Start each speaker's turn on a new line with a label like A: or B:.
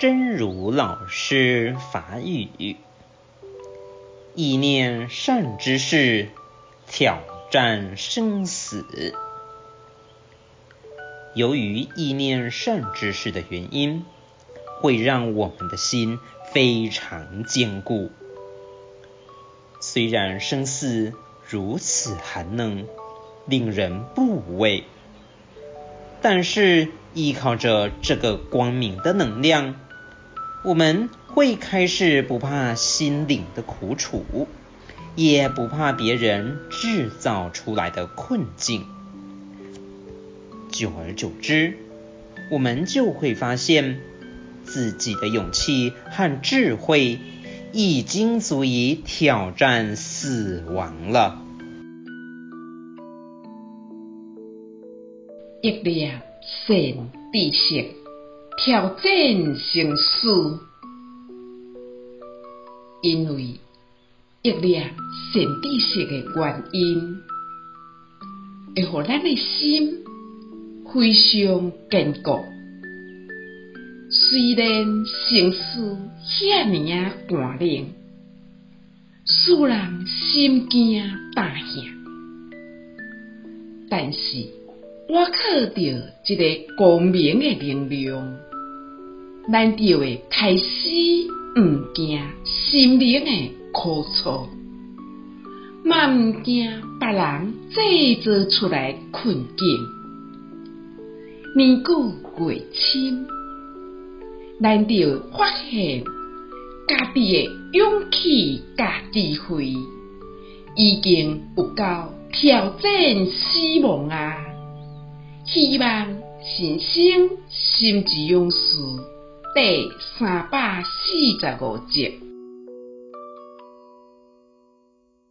A: 真如老师法语：意念善知识，挑战生死。由于意念善知识的原因，会让我们的心非常坚固。虽然生死如此寒冷，令人不畏，但是依靠着这个光明的能量，我们会开始不怕心灵的苦楚，也不怕别人制造出来的困境。久而久之，我们就会发现，自己的勇气和智慧已经足以挑战死亡了。
B: 一粒善知识，挑战生死，因为一粒善知识的原因，会让咱的心。非常坚固，虽然生死遐尔啊寒冷，使人心惊胆騭，但是我靠着一个光明的能量，咱就会开始毋惊心灵的苦楚，嘛毋惊别人制造出来困境。年久月深，咱就会发现家己诶勇气甲智慧已经有够挑战死亡啊！希望新生心之勇士第三百四十五集。